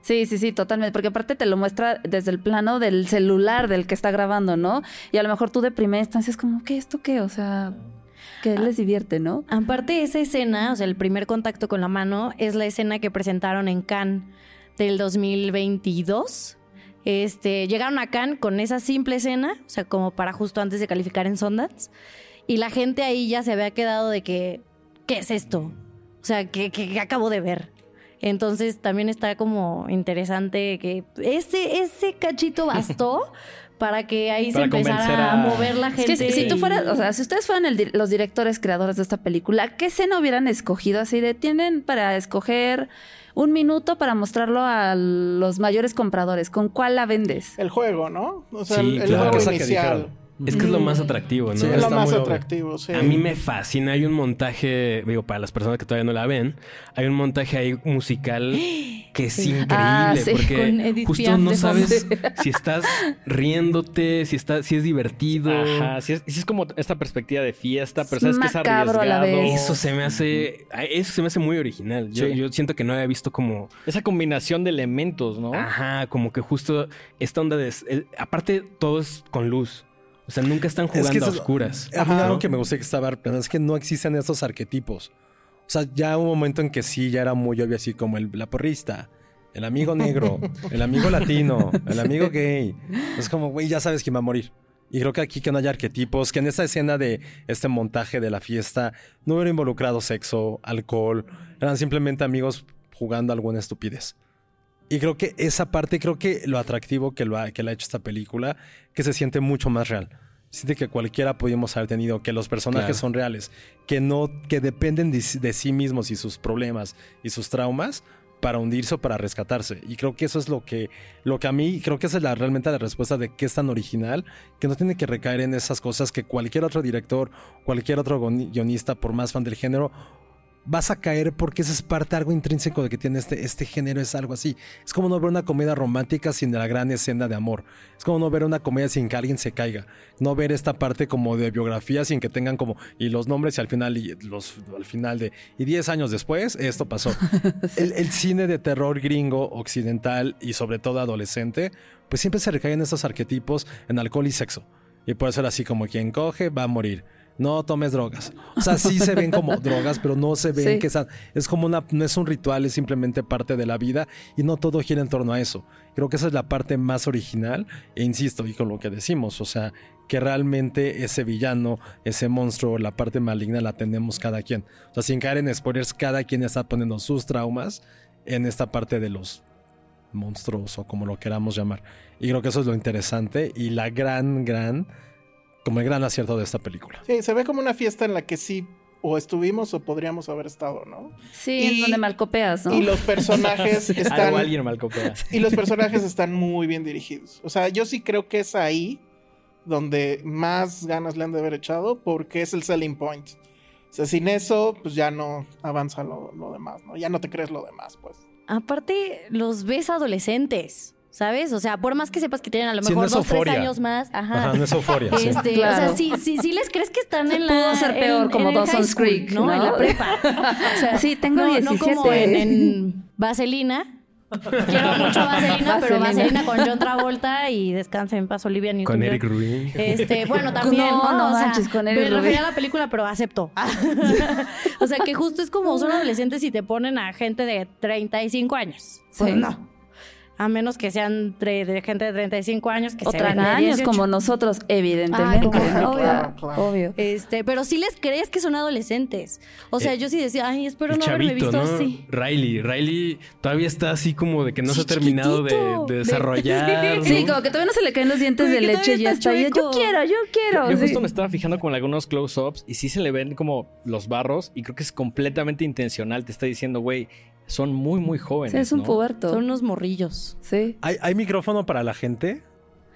Sí, sí, sí, totalmente. Porque aparte te lo muestra desde el plano del celular del que está grabando, ¿no? Y a lo mejor tú de primera instancia es como, ¿qué? ¿Esto qué? O sea, que les divierte, ¿no? Aparte esa escena, o sea, el primer contacto con la mano, es la escena que presentaron en Cannes del 2022. Este, llegaron a Cannes con esa simple escena, o sea, como para justo antes de calificar en Sundance. Y la gente ahí ya se había quedado de que, ¿qué es esto? O sea, ¿qué, qué- qué acabo de ver? Entonces también está como interesante que ese, ese cachito <laughs> bastó para que ahí Para se empezara a, a- mover la Es gente. que si, si tú fueras, o sea, si ustedes fueran el di- los directores creadores de esta película, ¿qué escena hubieran escogido así de tienen para escoger un minuto para mostrarlo a los mayores compradores? ¿Con cuál la vendes? El juego, ¿no? O sea, Sí, el, el claro. juego inicial. Es que es lo más atractivo, ¿no? Sí, Es lo más obvio. atractivo, sí. A mí me fascina. Hay un montaje, digo, para las personas que todavía no la ven, hay un montaje ahí musical <gasps> que es increíble Ah, sí, con porque Edith justo no sabes si estás riéndote, si está, si es divertido. Ajá, sí es, como esta perspectiva de fiesta, pero sabes que es Macabro a la arriesgado. vez. Eso se me hace, eso se me hace muy original. Yo, Sí. yo siento que no había visto como, Esa combinación de elementos, ¿no? ajá, como que justo esta onda de, eh, aparte todo es con luz. O sea, nunca están Es que jugando a oscuras. A mí algo que me gusta que estaba es que no existen esos arquetipos. O sea, ya hubo un momento en que sí, ya era muy obvio así como el, la porrista, el amigo negro, <laughs> el amigo latino, el amigo gay. Es como, güey, ya sabes quién va a morir. Y creo que aquí que no haya arquetipos, que en esta escena de este montaje de la fiesta no hubiera involucrado sexo, alcohol, eran simplemente amigos jugando alguna estupidez. Y creo que esa parte, creo que lo atractivo que, lo ha, que le ha hecho esta película, que se siente mucho más real. Siente que cualquiera pudimos haber tenido, que los personajes Claro. son reales, que no, que dependen de, de sí mismos y sus problemas y sus traumas para hundirse o para rescatarse. Y creo que eso es lo que, lo que a mí, creo que esa es la, realmente la respuesta de que es tan original, que no tiene que recaer en esas cosas que cualquier otro director, cualquier otro guionista, por más fan del género, vas a caer porque eso es parte algo intrínseco de que tiene este, este género, es algo así. Es como no ver una comedia romántica sin la gran escena de amor. Es como no ver una comedia sin que alguien se caiga. No ver esta parte como de biografía sin que tengan como y los nombres y al final y los al final de y 10 años después esto pasó. <laughs> el, el cine de terror gringo occidental y sobre todo adolescente, pues siempre se recae en estos arquetipos en alcohol y sexo. Y puede ser así como quien coge va a morir. No tomes drogas. O sea, sí se ven como <laughs> drogas, pero no se ven Sí. que sean- es como una, no es un ritual, es simplemente parte de la vida y no todo gira en torno a eso. Creo que esa es la parte más original e insisto, y con lo que decimos, o sea, que realmente ese villano, ese monstruo, la parte maligna la tenemos cada quien. O sea, sin caer en spoilers, cada quien está poniendo sus traumas en esta parte de los monstruos o como lo queramos llamar. Y creo que eso es lo interesante y la gran, gran, como el gran acierto de esta película. Sí, se ve como una fiesta en la que sí o estuvimos o podríamos haber estado, ¿no? Sí, Y- en donde malcopeas, ¿no? Y los personajes <laughs> están Algo alguien mal copia. y los personajes están muy bien dirigidos. O sea, yo sí creo que es ahí donde más ganas le han de haber echado porque es el selling point. O sea, sin eso, pues ya no avanza lo, lo demás, ¿no? Ya no te crees lo demás, pues. Aparte, los ves adolescentes, ¿sabes? O sea, por más que sepas que tienen a lo Sí, mejor no es dos, tres euforia. años más. Ajá. Ajá, no es euforia. sí. Este, Claro. O sea, sí, sí, sí les crees que están en la. Pudo ser peor, en- como en Dawson's Creek, ¿no? En la ¿no? prepa. <laughs> O sea, Sí, tengo no, 17. No como en, en Vaselina. Quiero mucho Vaselina, pero Vaselina. Con John Travolta y Descansa en paz Olivia Con Newton-John. Eric Rubin. Este, bueno, <laughs> también. No, no O sea, manches, con Eric Me refería a la película, pero acepto. <laughs> o sea, que justo es como son adolescentes y te ponen a gente de 35 años. Pues Sí. no. A menos que sean de gente de 35 años que o se 18. como nosotros, evidentemente. Ah, ¿no? obvio. Claro, claro. Obvio. Este, pero sí les crees que son adolescentes. O sea, Eh, yo sí decía, ay, espero no haberme chavito, visto ¿no? así. Riley. Riley todavía está así como de que no Sí, se ha terminado de, desarrollar. <laughs> Sí, ¿no? como que todavía no se le caen los dientes Como de leche y ya está. Y yo, quiero, yo quiero. Yo sí. justo me estaba fijando con algunos close-ups y sí se le ven como los barros y creo que es completamente intencional. Te está diciendo, güey, son muy, muy jóvenes. Sí, es un ¿no? puberto. Son unos morrillos. Sí. ¿Hay, hay micrófono para la gente?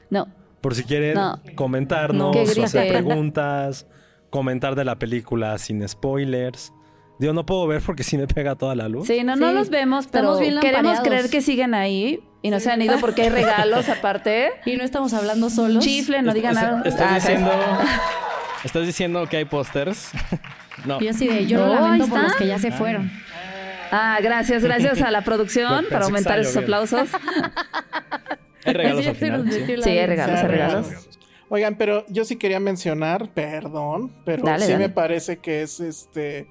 No. Por si quieren No. comentarnos, Que o hacer preguntas, comentar de la película sin spoilers. Digo, no puedo ver porque sí me pega toda la luz. Sí, no, no Sí. los vemos, pero Estamos bien queremos creer que siguen ahí y no se han ido porque hay regalos aparte. <laughs> Y no estamos hablando solos. Chifle, no digan nada. ¿Estás Ah, diciendo, ¿Estás diciendo que hay pósters? <laughs> no. Yo así de, yo No, lo lamento por los que ya se fueron. Ah, gracias, gracias a la producción para aumentar esos aplausos. <laughs> Hay regalos al final. ¿sí? Sí, hay regalos, hay regalos. Oigan, pero yo sí quería mencionar, perdón, pero Dale, sí dale. me parece que es este,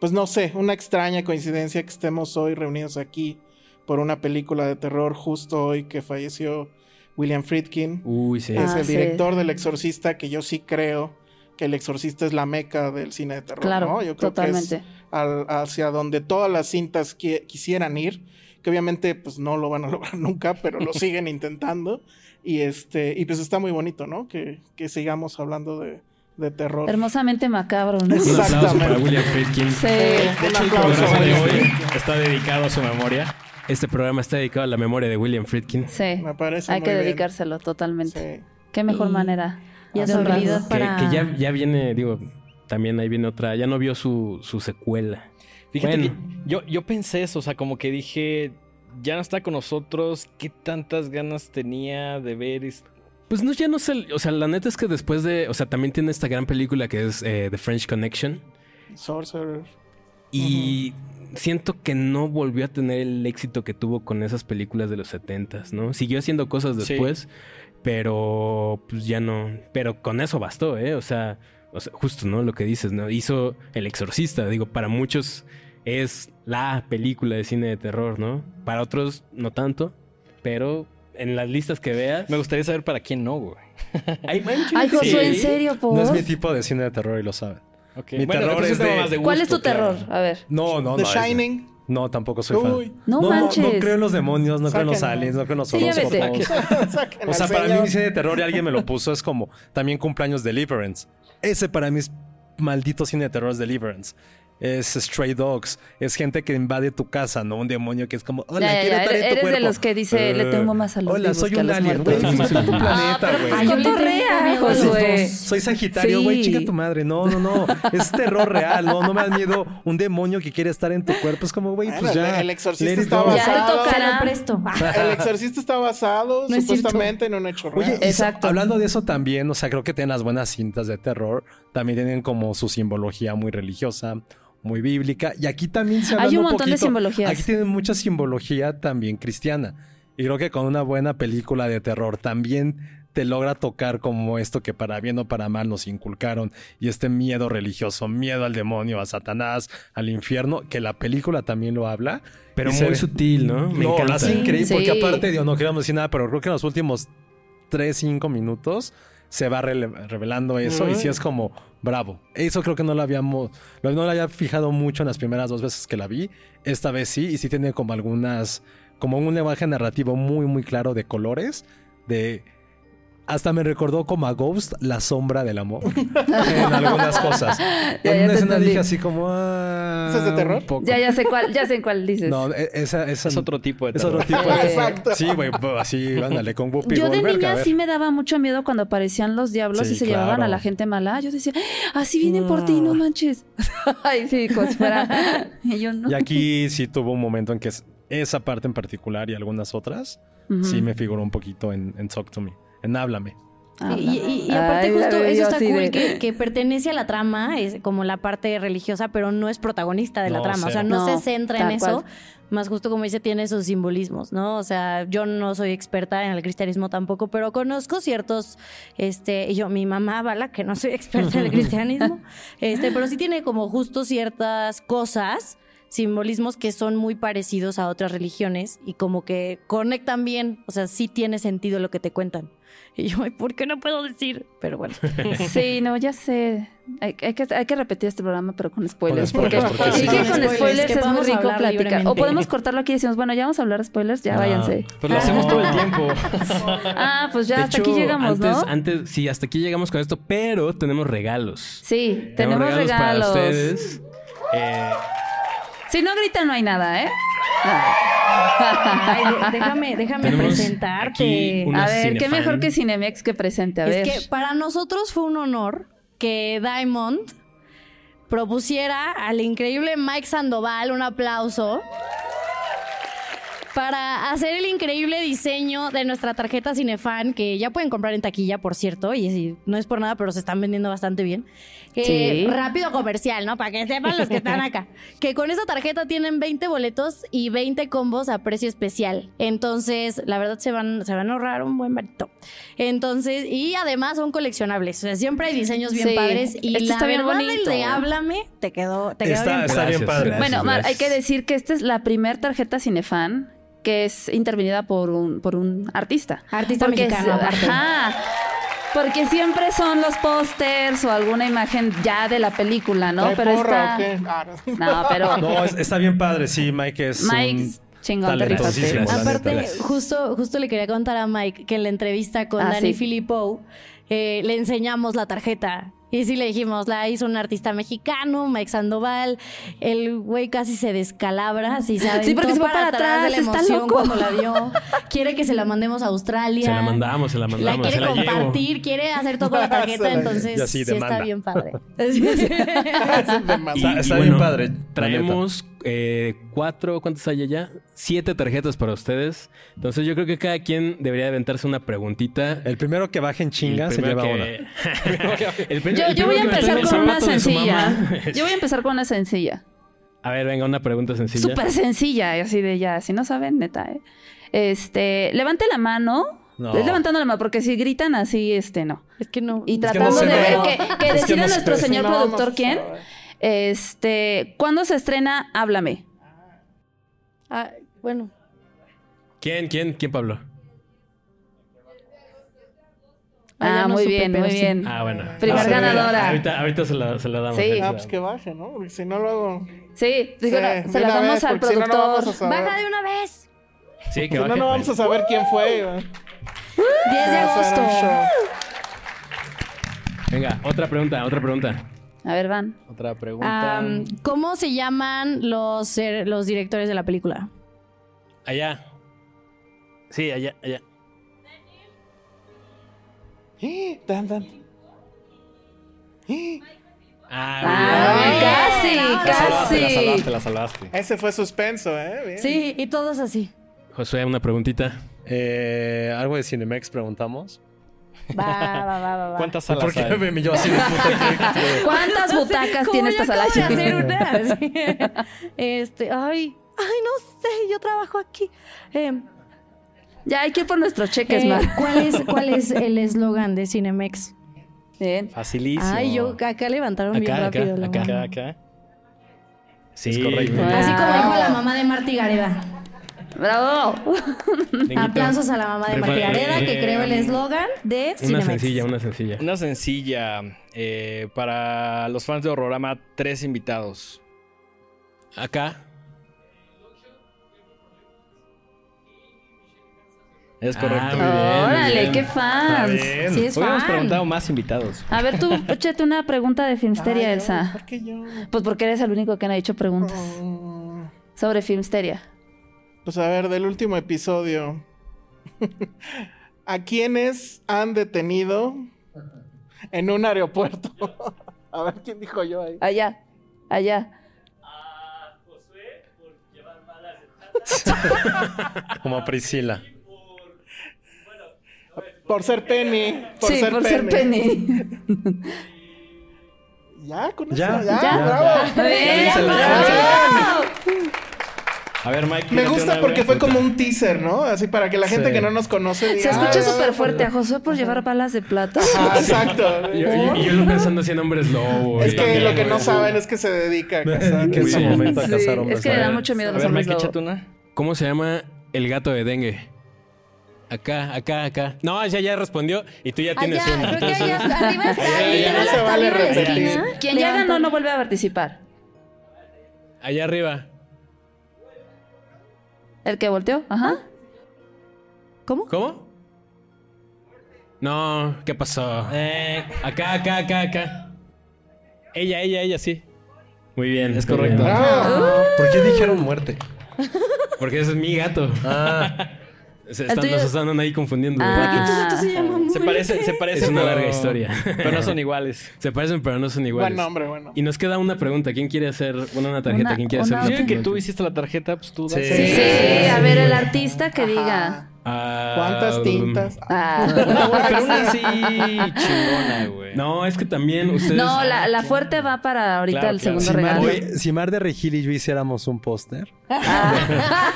pues no sé, una extraña coincidencia que estemos hoy reunidos aquí por una película de terror justo hoy que falleció William Friedkin. Uy, sí. es Ah, el sí. director del Exorcista, que yo sí creo que el Exorcista es la meca del cine de terror, Claro, ¿no? Yo creo totalmente. que es al- hacia donde todas las cintas qui- quisieran ir, que obviamente pues no lo van a <laughs> lograr nunca, pero lo <laughs> siguen intentando. Y este, y pues está muy bonito, ¿no? Que, que sigamos hablando de, de terror. Hermosamente macabro, ¿no? Aplauso para Exactamente. William Friedkin. Sí. De un hecho, el programa de hoy está dedicado a su memoria. Este programa está dedicado a la memoria de William Friedkin. Sí. Me parece Hay muy que bien. dedicárselo totalmente. Sí. Qué mejor Y- manera. Y a de su honrarlo. realidad Que, para... que ya, ya viene, digo, también ahí viene otra. Ya no vio su, su secuela. Fíjate Bueno. que yo, yo pensé eso, o sea, como que dije, ya no está con nosotros, qué tantas ganas tenía de ver. es- Pues no, ya no sé. O sea, la neta es que después de. O sea, también tiene esta gran película que es eh, The French Connection. Sorcerer. Y siento que no volvió a tener el éxito que tuvo con esas películas de los 70s, ¿no? Siguió haciendo cosas Sí. después, pero pues ya no. Pero con eso bastó, ¿eh? O sea, o sea, justo, ¿no? Lo que dices, ¿no? Hizo El Exorcista. Digo, para muchos es la película de cine de terror, ¿no? Para otros no tanto, pero en las listas que veas. Me gustaría saber para quién no, güey. hay, Ay, <laughs> ¿en serio, por? No es mi tipo de cine de terror y lo saben. Mi Bueno, terror es tema de- más de ¿Cuál es tu gusto, claro. terror? A ver. No, no, The no. es- Shining. No, tampoco soy fan. Uy. No no, manches. no creo en los demonios, no creo en los aliens, no creo en los Sí, <laughs> O sea, para mí mi cine de terror y alguien me lo puso es como también cumpleaños Deliverance. Ese para mí es maldito cine de terror es Deliverance. Es Stray Dogs. Es gente que invade tu casa, ¿no? Un demonio que es como, hola, Ya, ya, quiero ya, estar en tu Eres de cuerpo. los que dice, le Eh, tengo más a los Hola, soy un alien, güey. Disfruta tu planeta, pero güey. pues cotorrea, dos. Soy Sagitario, güey, Sí. chinga tu madre. No, no, no. Es terror real, no, no me da miedo un demonio que quiere estar en tu cuerpo. Es como, güey, pues ya. el exorcista está. Ya basado. Lo presto. <laughs> El exorcista está basado No es supuestamente en un hecho real. Oye, Exacto. hablando de eso también, o sea, creo que tienen las buenas cintas de terror. También tienen como su simbología muy religiosa, muy bíblica. Y aquí también se habla Hay un montón de simbologías. Aquí tienen mucha simbología también cristiana. Y creo que con una buena película de terror también te logra tocar como esto que para bien o para mal nos inculcaron y este miedo religioso, miedo al demonio, a Satanás, al infierno, que la película también lo habla. Pero muy ve- sutil, ¿no? Me no, lo encanta. hace increíble Sí. porque aparte, digo, no queríamos decir nada, pero creo que en los últimos 3, 5 minutos se va revelando eso y sí es como bravo. Eso creo que no lo habíamos, no lo había fijado mucho en las primeras dos veces que la vi. Esta vez sí, y sí tiene como algunas, como un lenguaje narrativo muy, muy claro de colores, de... Hasta me recordó como a Ghost, la sombra del amor. <laughs> en algunas cosas. Ya, en ya una escena entendí. dije así como... ah, ¿Eso es de terror? un poco. Ya, ya sé cuál, ya sé en cuál dices. No, e- esa, esa Es otro tipo de es terror. otro tipo de... Exacto. Sí, güey, bo- así, ándale, con Whoopi Yo de Goldberg, niña sí me daba mucho miedo cuando aparecían los diablos Sí, y se llevaban a claro. la gente mala. Yo decía, ¡Ah, así vienen por ti, no manches. <laughs> Ay, sí, fuera. Y <laughs> yo no. Y aquí sí tuvo un momento en que es- esa parte en particular y algunas otras sí me figuró un poquito en, en Talk to Me, en Háblame. Ah, Y, y- y aparte Ay, justo eso está cool, de- que, <laughs> que pertenece a la trama, es como la parte religiosa, pero no es protagonista de la trama. O sea, no, No, se centra en eso. cual. Más justo como dice, tiene esos simbolismos, ¿no? O sea, yo no soy experta en el cristianismo tampoco, pero conozco ciertos, este, y yo, mi mamá, Bala, que no soy <laughs> experta en el <laughs> cristianismo, este, pero sí tiene como justo ciertas cosas, simbolismos que son muy parecidos a otras religiones y como que conectan bien, o sea, sí tiene sentido lo que te cuentan. Y yo, "Ay, ¿por qué no puedo decir? Pero bueno. <laughs> Sí, no, ya sé. Hay, hay que, hay que repetir este programa, pero con spoilers. Con porque spoilers, porque sí sí. Con spoilers, es muy rico platicar. O podemos cortarlo aquí y decimos, bueno, ya vamos a hablar de spoilers, ya No. váyanse. Pues lo hacemos todo el tiempo. <laughs> Ah, pues ya De hasta hecho, aquí llegamos, antes, ¿no? Antes, sí, hasta aquí llegamos con esto, pero tenemos regalos. Sí, tenemos regalos. para ustedes. Eh, Si no gritan, no hay nada, ¿eh? Ay, déjame, déjame Tenemos presentarte. A ver, qué mejor que Cinemex que presente, a ver. Es que para nosotros fue un honor que Diamond propusiera al increíble Mike Sandoval un aplauso para hacer el increíble diseño de nuestra tarjeta Cinefan, que ya pueden comprar en taquilla, por cierto, y si- no es por nada, pero se están vendiendo bastante bien. Que Sí. Rápido comercial, ¿no? Para que sepan los que están <laughs> acá. Que con esa tarjeta tienen 20 boletos y 20 combos a precio especial. Entonces, la verdad se van, se van a ahorrar un buen barito. Entonces, y además son coleccionables. O sea, siempre hay diseños bien Sí. padres. Y Esto la está bien verdad, el bonito. de Háblame te quedó, te quedó Está, bien está bien padre. gracias. Bueno, Mar, hay que decir que esta es la primer tarjeta Cinefan que es intervenida por un, por un artista. Artista Porque mexicano, es- aparte. ajá. Porque siempre son los pósters o alguna imagen ya de la película, ¿no? ¿Trae Pero porra está. Ah, no. No, pero. No, es- está bien padre, sí, Mike es Mike, un chingón, Aparte, neta. justo, justo le quería contar a Mike que en la entrevista con Ah, Danny sí. Filippo eh, le enseñamos la tarjeta. Y sí le dijimos, la hizo un artista mexicano, Mike Sandoval. El güey casi se descalabra, así. Sí, porque se va para atrás, de la está emoción loco. cuando la vio. Quiere que se la mandemos a Australia. se la mandamos, se la La mandamos, se quiere la llevo. compartir, quiere hacer todo con la <laughs> tarjeta, entonces sí está bien padre. <laughs> <laughs> Está, está Y bien bueno, padre. Traemos eh, cuatro, ¿cuántas hay allá? Siete tarjetas para ustedes. Entonces yo creo que cada quien debería aventarse una preguntita. El primero que baje en chinga El se primero lleva que- una. <laughs> El <laughs> Yo, el yo voy a empezar con una sencilla. Yo voy a empezar con una sencilla. A ver, venga, una pregunta sencilla. Súper sencilla, y así de ya. Si no saben, neta, ¿eh? Este, levante la mano. No. Es levantando la mano, porque si gritan así, este, no. Es que no. Y que no tratando de ve. ver que, que Es que decida no nuestro señor productor quién. Este, ¿cuándo se estrena Háblame? Ah, bueno. ¿Quién, quién, quién, Pablo? Ah, Ah, no muy bien, muy sí. bien. Ah, bueno. Primer Ah, ganadora. Ahorita, ahorita se, la, se la damos. Sí. Ah, se pues que baje, ¿no? Porque si no lo hago. Sí, no, de se la damos vez, al si no, no productor. vamos a saber. Baja de una vez. Sí, que Si no, baje, no vamos a saber quién fue. güey. 10 de agosto. Venga, otra pregunta, otra pregunta. A ver, van. Otra pregunta. ¿Cómo se llaman los, eh, los directores de la película? Allá. Sí, allá, allá. <gasps> Tan, tan. Ah, Ah, bien. casi, la salvaste, la casi. salvaste, la salvaste. Ese fue suspenso, ¿eh? Bien. Sí, y todos así. Josué, una preguntita. Eh, algo de Cinemex preguntamos. Va, va, va, va. va. ¿Cuántas ¿Por salas qué hay? me yo así de puta que- <laughs> ¿Cuántas <laughs> butacas ¿Cómo tiene esta sala? acabo de hacer una? <laughs> Este, ay, ay, no sé, yo trabajo aquí. Em, Ya hay que ir por nuestros cheques, Eh, Mar. ¿cuál, es, ¿Cuál es el eslogan de Cinemex? Bien. Facilísimo. Ay, yo acá levantaron bien acá, rápido la acá, acá, acá. Sí, Es correcto. Así como Wow. dijo la mamá de Marty Gareda. ¡Bravo! Aplausos a la mamá de Marty Gareda que creó el eslogan de Una sencilla, una sencilla. Una sencilla. eh, para los fans de Horrorama, tres invitados. Acá. Es Ah, correcto. muy Órale, bien. qué fans. Sí, es Hubiéramos fan. preguntado más invitados. A ver, tú, échate una pregunta de Filmsteria, Ay, Elsa. ¿Por qué yo? Pues porque eres el único que no ha hecho preguntas Mm, sobre Filmsteria. Pues a ver, del último episodio. <laughs> ¿A quiénes han detenido en un aeropuerto? <laughs> a ver quién dijo yo ahí. Allá, allá. <laughs> Como Priscila. Por ser Penny. Por sí, ser por Penny. ser Penny. Ya, con Ya. Ya, bravo. A ver, Mike. Me gusta porque fue como un teaser, ¿no? Así para que la gente Sí. que no nos conoce diga. Se escucha "Ay, súper fuerte a Josué por llevar balas de plata. Ah, <laughs> exacto. Y, y- y yo lo pensando así en hombres lobo. Es que también, lo que no saben es que se dedica a <laughs> cazar. que momento a cazar hombres. es que le da mucho miedo a los hombres lobo. ¿Cómo se llama el gato de dengue? Acá, acá, acá. No, ya, ya respondió y tú ya tienes Allá, una. creo que entonces- <laughs> allá, arriba está, ya literal, no se hasta vale arriba de la repetir. esquina. Quien ya ganó no vuelve a participar. Allá arriba. El que volteó, ajá. ¿Cómo? ¿Cómo? No, ¿qué pasó? Eh, Acá, acá, acá, acá. Ella, ella, ella, sí. Muy bien. Es correcto. bien. Bravo. ¿Por qué dijeron muerte? Porque ese es mi gato. Ah, <laughs> Se están, tuyo- nos están ahí confundiendo. Ah. Tu gato se <laughs> llama se parece, se parece. Es una pero- larga historia. Pero no son <laughs> iguales. Se parecen, pero no son Buen iguales. nombre, bueno. Y nos queda una pregunta. ¿Quién quiere hacer bueno, una tarjeta? Una- ¿Quién quiere una- hacer Sí, que tú hiciste la tarjeta, pues tú das. Sí. Sí, a ver, el artista que diga. Ah, ¿Cuántas tintas? Ah. Buena, pero una así chingona, güey. No, es que también ustedes. No, la, la fuerte va para ahorita Claro, el claro. segundo si, Mar regalo. de, si Mar de Regil y yo hiciéramos un póster, Ah.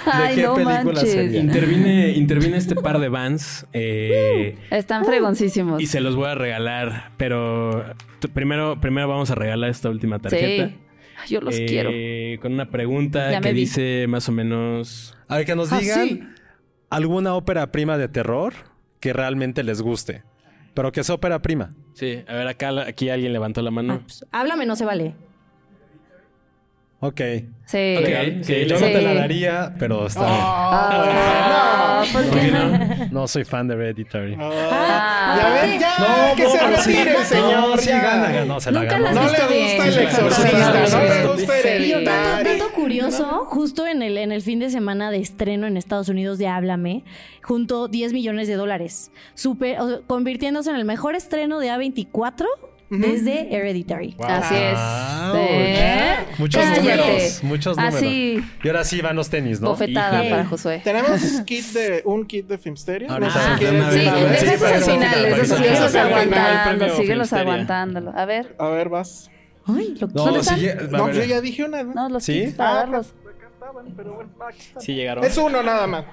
<laughs> Ay, qué no película manches. sería? Intervine, intervine este par de vans eh, Están fregoncísimos. y se los voy a regalar. Pero primero, primero vamos a regalar esta última tarjeta. Sí. Ay, Yo los Eh, quiero. Con una pregunta Ya que dice más o menos. a ver que nos Ah, digan sí. Alguna ópera prima de terror que realmente les guste. Pero que sea ópera prima. Sí, a ver, acá aquí alguien levantó la mano. Pues, háblame, no se vale. Ok. Sí. Ok, Sí, yo Sí. no te la daría, pero está bien. Ah, ¿por ¿Por qué no? no? No soy fan de Hereditary. Ah, ya ven, ya, No, que no, se sí, retire el señor. No, sí, ya. gana, gana. No, se la Nunca ganó. No le gusta bien. el exorcista, no le gusta Y un Hereditary. dato, dato curioso, justo en el, en el fin de semana de estreno en Estados Unidos de Háblame, juntó 10 millones de dólares, super, o sea, convirtiéndose en el mejor estreno de A24 desde Hereditary. Así es. Wow. Muchos Cállate. números, muchos números. Así, Y ahora sí van los tenis, ¿no? bofetada Híjole. para Josué. Tenemos kit de, un kit de Filmsteria. No sé si sí, Sí. Sí, esos para al que no final, que no síguelos final. aguantando, síguelos aguantándolo. A ver, A ver, vas. Ay, lo No, a No, ver. yo ya dije una. ¿no? no, los ¿Sí? kits para Ah, darlos. Acá estaban, pero bueno, aquí están. Sí llegaron. Es uno nada más.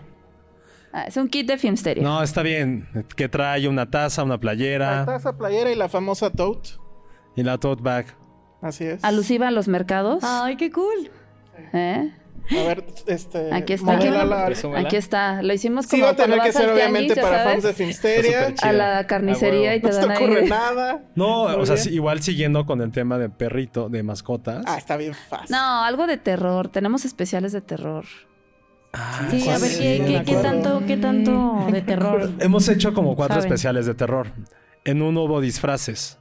Ah, es un kit de Filmsteria. No, está bien. Que trae una taza, una La playera taza playera y la famosa tote. y la tote bag. Así es. Alusiva a los mercados. Ay, qué cool. ¿Eh? A ver, este. Aquí está. Presúmela. Aquí está. Lo hicimos Sí, como va a tener que ser obviamente para sabes, fans de Filmsteria. Está A la carnicería Ah, y te No se te dan ocurre ahí. nada. No, Muy o sea, sí, igual siguiendo con el tema de perrito, de mascotas. Ah, está bien fácil. No, algo de terror. Tenemos especiales de terror. Sí, a ver, sí, ¿qué, tanto, qué tanto de terror? Hemos hecho como cuatro Saben. especiales de terror. En uno hubo disfraces.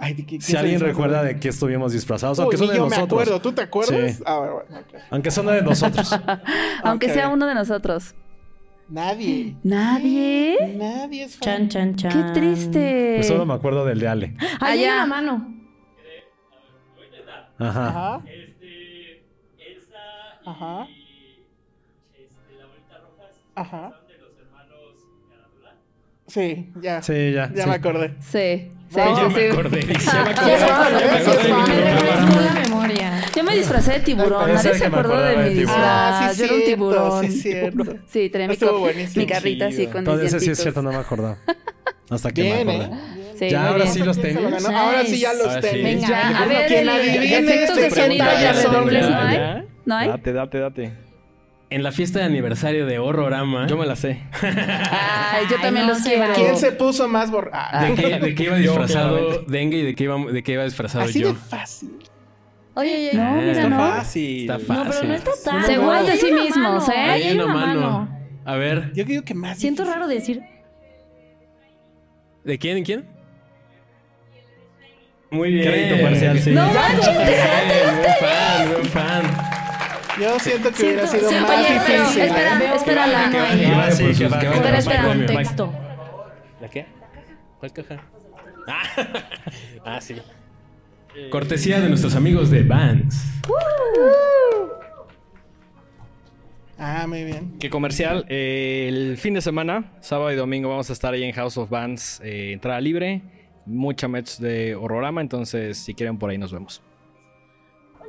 Ay, ¿de qué- Si qué alguien recuerda de qué estuvimos disfrazados, Uy, aunque son de yo me nosotros. acuerdo. ¿Tú te acuerdas? Sí. Ah, bueno, bueno, ok. Aunque son de nosotros. <laughs> Aunque Ok. sea uno de nosotros. Nadie. ¿Nadie? Nadie es fan. Chan, chan, chan. ¡Qué triste! Pues solo me acuerdo del de Ale. Ahí Allá. en la mano. Ajá. Ajá. Ajá. Ajá. Sí, ya. Sí, ya. Ya sí. me acordé. Sí. Sí, No, sí, ya sí. me acordé. dice. Sí, es fan, ¿eh? Sí, es Me <laughs> fan. refrescó la memoria. Yo me disfracé de tiburón. Nadie se me acordó de de mi disfraz. Ah, sí, Yo era un tiburón. sí, cierto. Sí, tenía mi, carrita así con Todo mis ese sí es cierto, no me acordaba. Hasta que Bien, me ¿eh? acordé. Sí, Ya, ahora bien. sí los ¿Quién se lo tenis. ganó? Ahora sí ya los tenis. Venga, Ya, a ver, ¿Quién el- efectos de sonido ya Ya redobles, ¿no hay? ¿Ya? ¿No hay? Date, date, date. En la fiesta de aniversario de Horrorama. Yo me la sé. Ay, yo Ay, también no los se quiero. vale. ¿Quién se puso más borrado? ¿De qué, de qué iba disfrazado. Dengue y de qué iba, de qué iba disfrazado Así yo? de fácil. Oye, oye, No, Ah, mira, está no. Fácil. Está No, fácil. pero no está tan. Seguros de sí mismos, ¿eh? Ahí Hay hay una una mano. mano. A ver, Yo digo que más. Siento difícil. raro decir. ¿de quién? ¿De quién? Muy bien. Crédito parcial, sí. No manches, te Buen fan, buen fan. Yo siento que hubiera sido siento- más Oye, pero difícil. espera, ¿eh? Espera, la- vaya Espera. Contexto. ¿La qué? ¿Cuál caja? <laughs> Ah, sí. Cortesía de nuestros amigos de Vans. Ah, muy bien. Que comercial. eh, el fin de semana, sábado y domingo, vamos a estar ahí en House of Bands. eh, entrada libre. Mucha match de Horrorama. Entonces, si quieren, por ahí nos vemos.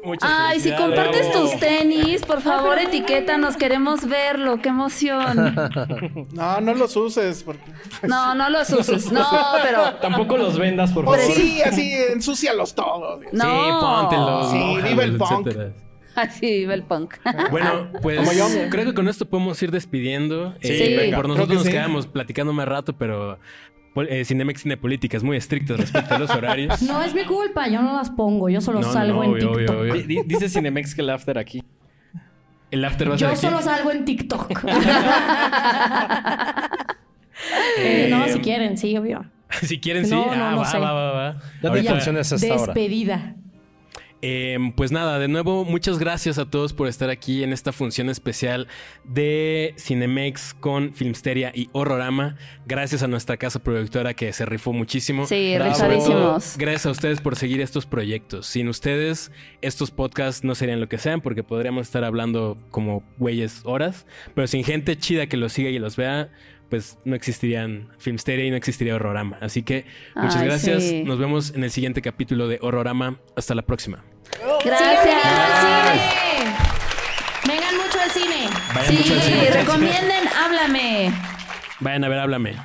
Muchas Ay, si compartes tus tenis, por favor, etiquétanos, queremos verlo, qué emoción. <laughs> No, no los uses porque. No, no los uses, no, pero <laughs> Tampoco los vendas, por favor. sí, así, ensúcialos todos. no. Sí, póntelos. Sí, viva el punk. etcétera. <laughs> Así vive el punk. Bueno, pues Como yo. creo que con esto podemos ir despidiendo. Sí, Eh, venga. Por nosotros que nos sí. quedamos platicando más rato, pero eh, Cinemex tiene políticas muy estrictas respecto a los horarios. <laughs> No es mi culpa, yo no las pongo, yo solo No, salgo no, en TikTok. obvio, obvio. Dice Cinemex que el after aquí. El after va a ser Yo aquí. solo salgo en TikTok. <laughs> <laughs> Eh, no, si quieren, sí, obvio. si quieren, sí. No, ah, no va, sé. va, va, va. Ya te Ahorita- funciones hasta. Despedida. Eh, pues nada, de nuevo, muchas gracias a todos por estar aquí en esta función especial de Cinemex con Filmsteria y Horrorama. Gracias a nuestra casa productora que se rifó muchísimo. Sí, rifadísimos. gracias a ustedes por seguir estos proyectos. Sin ustedes, estos podcasts no serían lo que sean porque podríamos estar hablando como güeyes horas. Pero sin gente chida que los siga y los vea, pues no existirían Filmsteria y no existiría Horrorama. Así que muchas Ay, gracias. sí. Nos vemos en el siguiente capítulo de Horrorama. Hasta la próxima. Gracias. Vengan mucho al cine. Vayan mucho al Sí, cine. recomienden, háblame. Vayan a ver, háblame.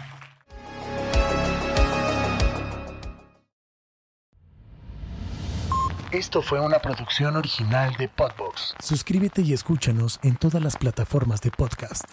Esto fue una producción original de Podbox. Suscríbete y escúchanos en todas las plataformas de podcast.